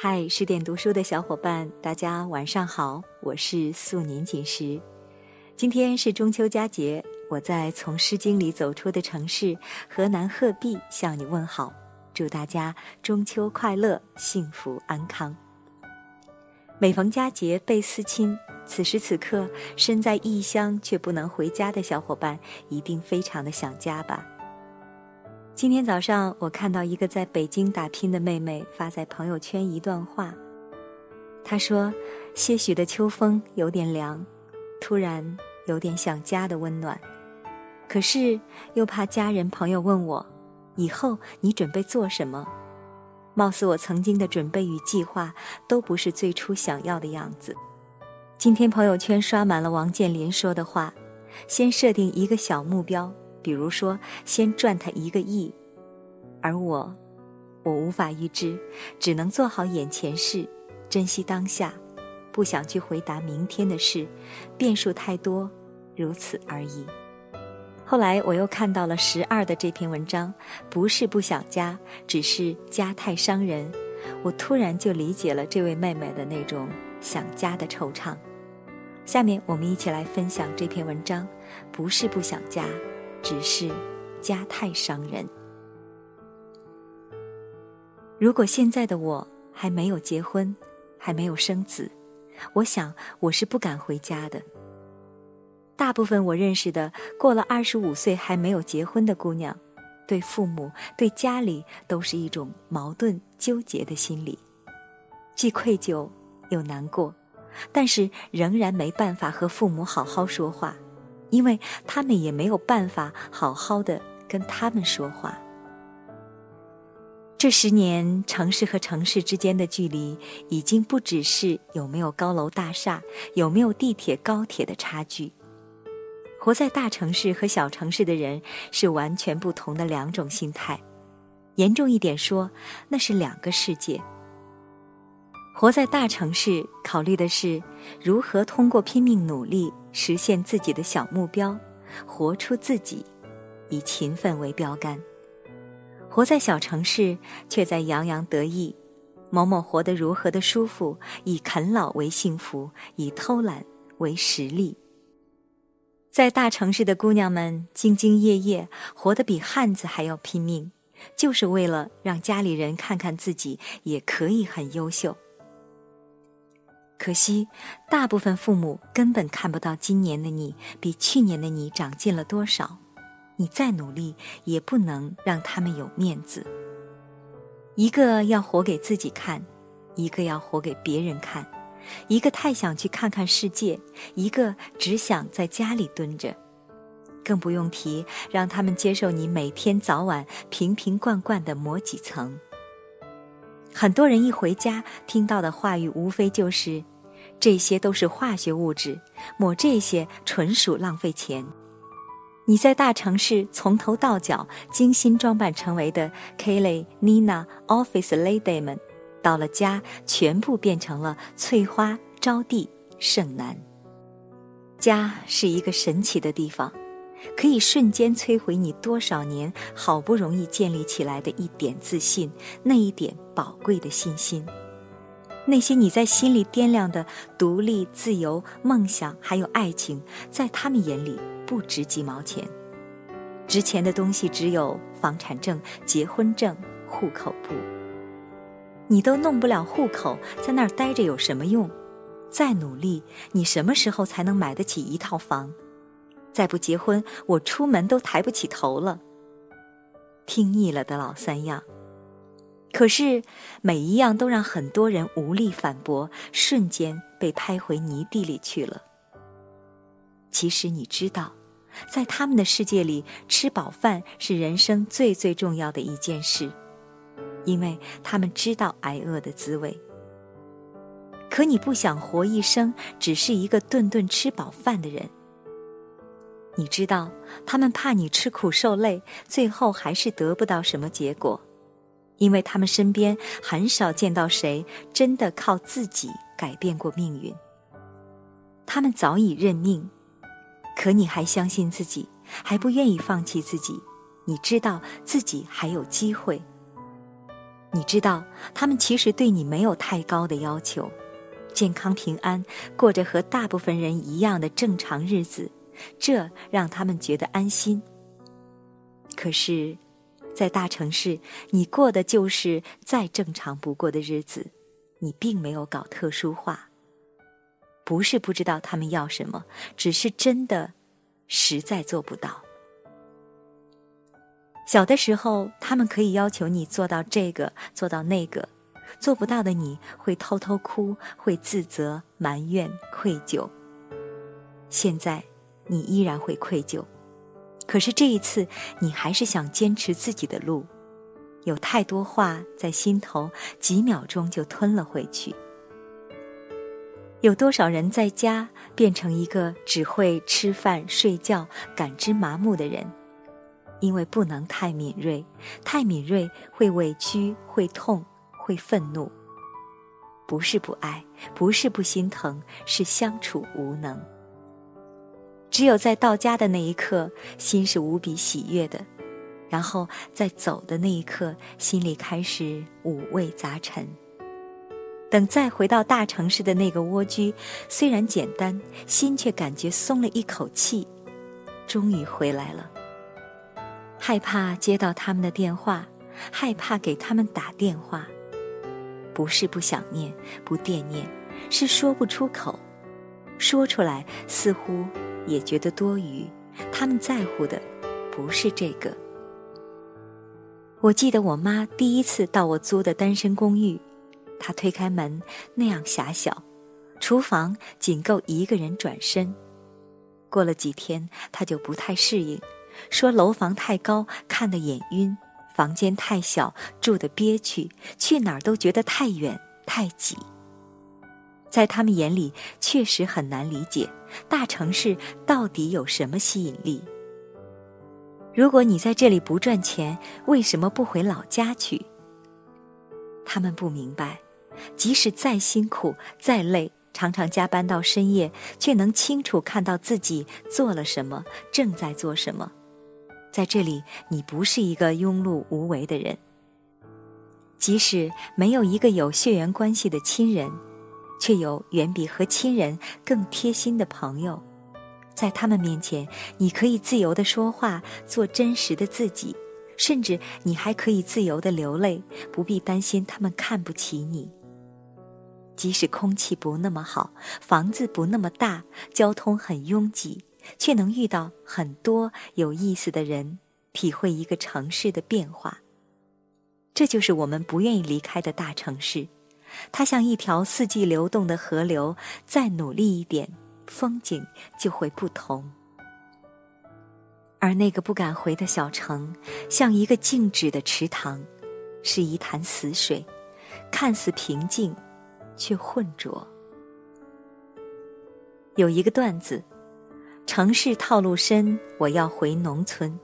嗨，十点读书的小伙伴，大家晚上好，我是素年锦时。今天是中秋佳节，我在从《诗经》里走出的城市河南鹤壁向你问好，祝大家中秋快乐，幸福安康。每逢佳节倍思亲，此时此刻身在异乡却不能回家的小伙伴，一定非常的想家吧。今天早上，我看到一个在北京打拼的妹妹发在朋友圈一段话。她说：“些许的秋风有点凉，突然有点想家的温暖，可是又怕家人朋友问我，以后你准备做什么？貌似我曾经的准备与计划都不是最初想要的样子。”今天朋友圈刷满了王健林说的话：“先设定一个小目标。”比如说，先赚他一个亿，而我，我无法预知，只能做好眼前事，珍惜当下，不想去回答明天的事，变数太多，如此而已。后来我又看到了十二的这篇文章，不是不想家，只是家太伤人。我突然就理解了这位妹妹的那种想家的惆怅。下面我们一起来分享这篇文章，不是不想家。只是家太伤人。如果现在的我还没有结婚，还没有生子，我想我是不敢回家的。大部分我认识的过了二十五岁还没有结婚的姑娘，对父母、对家里都是一种矛盾纠结的心理，既愧疚又难过，但是仍然没办法和父母好好说话。因为他们也没有办法好好的跟他们说话。这十年，城市和城市之间的距离已经不只是有没有高楼大厦、有没有地铁高铁的差距。活在大城市和小城市的人是完全不同的两种心态，严重一点说，那是两个世界。活在大城市，考虑的是如何通过拼命努力。实现自己的小目标，活出自己，以勤奋为标杆。活在小城市，却在洋洋得意。某某活得如何的舒服，以啃老为幸福，以偷懒为实力。在大城市的姑娘们兢兢业业，活得比汉子还要拼命，就是为了让家里人看看自己也可以很优秀。可惜，大部分父母根本看不到今年的你比去年的你长进了多少。你再努力，也不能让他们有面子。一个要活给自己看，一个要活给别人看，一个太想去看看世界，一个只想在家里蹲着。更不用提让他们接受你每天早晚瓶瓶罐罐的抹几层。很多人一回家听到的话语，无非就是：“这些都是化学物质，抹这些纯属浪费钱。”你在大城市从头到脚精心装扮成为的 Kelly、Nina、Office Lady 们，到了家全部变成了翠花、招娣、盛楠。家是一个神奇的地方。可以瞬间摧毁你多少年好不容易建立起来的一点自信，那一点宝贵的信心，那些你在心里掂量的独立、自由、梦想，还有爱情，在他们眼里不值几毛钱，值钱的东西只有房产证、结婚证、户口簿。你都弄不了户口，在那儿待着有什么用？再努力，你什么时候才能买得起一套房？再不结婚，我出门都抬不起头了。听腻了的老三样，可是每一样都让很多人无力反驳，瞬间被拍回泥地里去了。其实你知道，在他们的世界里，吃饱饭是人生最最重要的一件事，因为他们知道挨饿的滋味。可你不想活一生，只是一个顿顿吃饱饭的人。你知道，他们怕你吃苦受累，最后还是得不到什么结果，因为他们身边很少见到谁真的靠自己改变过命运。他们早已认命，可你还相信自己，还不愿意放弃自己。你知道自己还有机会。你知道，他们其实对你没有太高的要求，健康平安，过着和大部分人一样的正常日子，这让他们觉得安心。可是，在大城市，你过的就是再正常不过的日子，你并没有搞特殊化。不是不知道他们要什么，只是真的，实在做不到。小的时候，他们可以要求你做到这个，做到那个，做不到的你会偷偷哭，会自责、埋怨、愧疚。现在，你依然会愧疚，可是这一次，你还是想坚持自己的路。有太多话在心头，几秒钟就吞了回去。有多少人在家变成一个只会吃饭、睡觉、感知麻木的人？因为不能太敏锐，太敏锐会委屈、会痛、会愤怒。不是不爱，不是不心疼，是相处无能。只有在到家的那一刻，心是无比喜悦的；然后在走的那一刻，心里开始五味杂陈。等再回到大城市的那个蜗居，虽然简单，心却感觉松了一口气，终于回来了。害怕接到他们的电话，害怕给他们打电话。不是不想念、不惦念，是说不出口。说出来似乎也觉得多余。他们在乎的不是这个。我记得我妈第一次到我租的单身公寓，她推开门，那样狭小，厨房仅够一个人转身。过了几天，她就不太适应。说楼房太高，看得眼晕；房间太小，住得憋屈；去哪儿都觉得太远太挤。在他们眼里，确实很难理解大城市到底有什么吸引力。如果你在这里不赚钱，为什么不回老家去？他们不明白，即使再辛苦、再累，常常加班到深夜，却能清楚看到自己做了什么，正在做什么。在这里，你不是一个庸碌无为的人。即使没有一个有血缘关系的亲人，却有远比和亲人更贴心的朋友。在他们面前，你可以自由的说话，做真实的自己，甚至你还可以自由的流泪，不必担心他们看不起你。即使空气不那么好，房子不那么大，交通很拥挤。却能遇到很多有意思的人，体会一个城市的变化。这就是我们不愿意离开的大城市，它像一条四季流动的河流，再努力一点，风景就会不同。而那个不敢回的小城，像一个静止的池塘，是一潭死水，看似平静，却浑浊。有一个段子。城市套路深，我要回农村。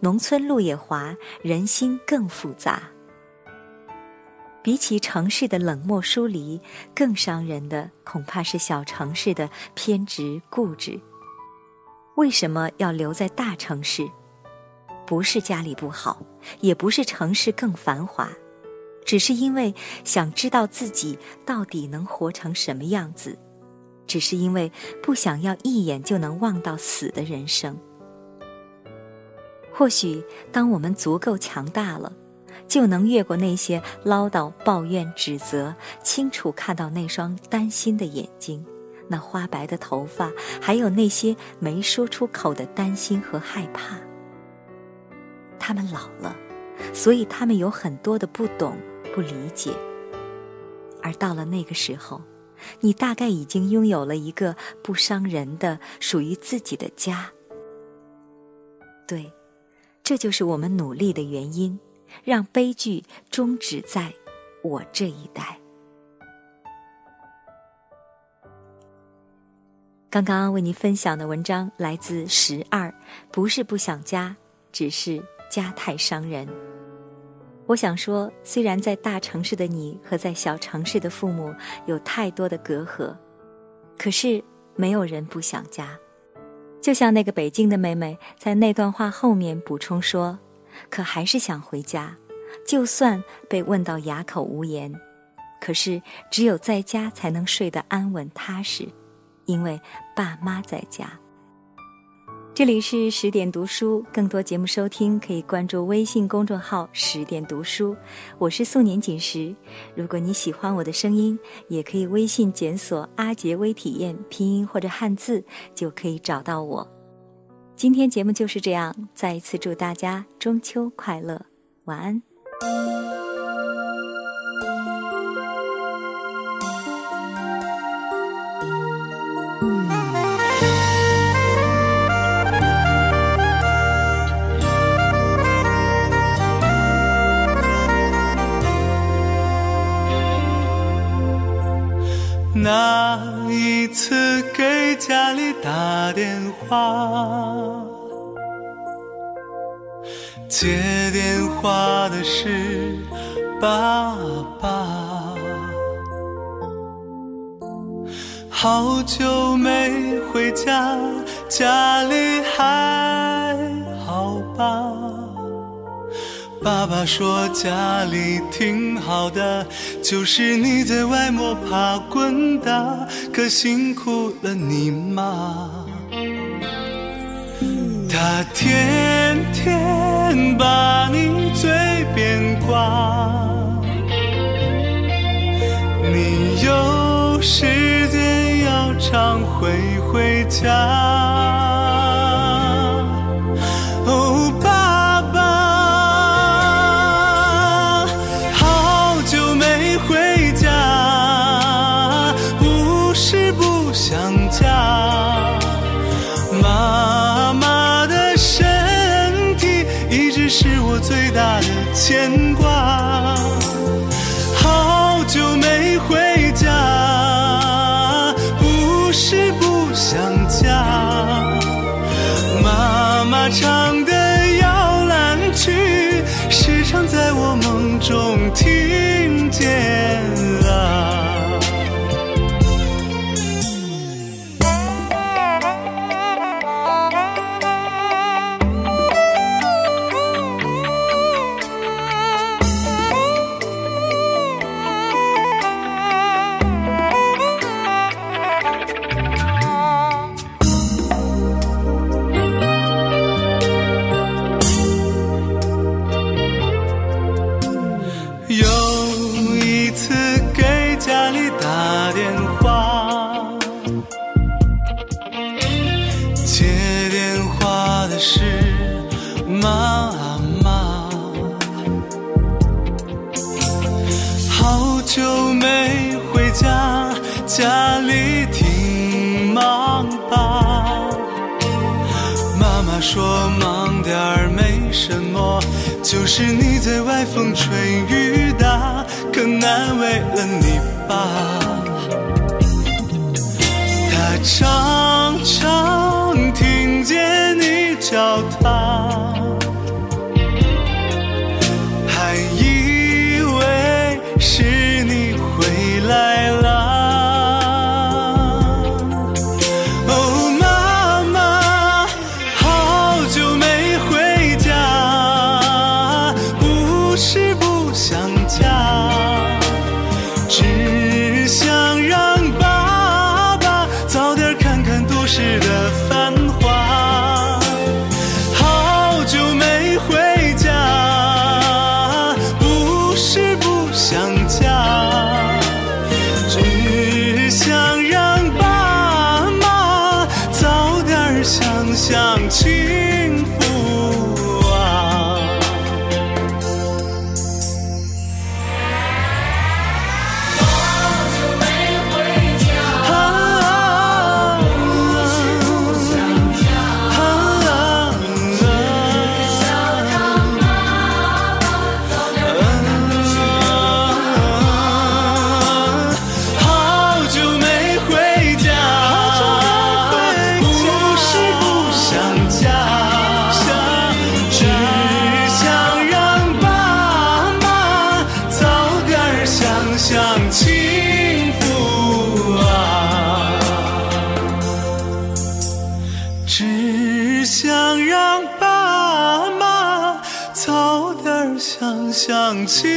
农村路也滑，人心更复杂。比起城市的冷漠疏离，更伤人的恐怕是小城市的偏执固执。为什么要留在大城市？不是家里不好，也不是城市更繁华，只是因为想知道自己到底能活成什么样子。只是因为不想要一眼就能望到死的人生。或许，当我们足够强大了，就能越过那些唠叨、抱怨、指责，清楚看到那双担心的眼睛，那花白的头发，还有那些没说出口的担心和害怕。他们老了，所以他们有很多的不懂、不理解。而到了那个时候，你大概已经拥有了一个不伤人的属于自己的家。对，这就是我们努力的原因，让悲剧终止在我这一代。刚刚为您分享的文章来自十二，不是不想家，只是家太伤人。我想说，虽然在大城市的你和在小城市的父母有太多的隔阂，可是没有人不想家。就像那个北京的妹妹在那段话后面补充说：“可还是想回家，就算被问到哑口无言，可是只有在家才能睡得安稳踏实，因为爸妈在家。这里是十点读书，更多节目收听可以关注微信公众号“十点读书”，我是素年锦时。如果你喜欢我的声音，也可以微信检索“阿杰微体验”拼音或者汉字，就可以找到我。今天节目就是这样，再一次祝大家中秋快乐，晚安。接电话的是爸爸。好久没回家，家里还好吧？爸爸说家里挺好的，就是你在外摸爬滚打，可辛苦了你妈。他天天把你嘴边挂，你有时间要常回回家。是我最大的牵挂。是妈妈好久没回家里挺忙吧？妈妈说忙点儿没什么，就是你在外风吹雨打，可难为了你爸。他常常时的，烦恼。想起。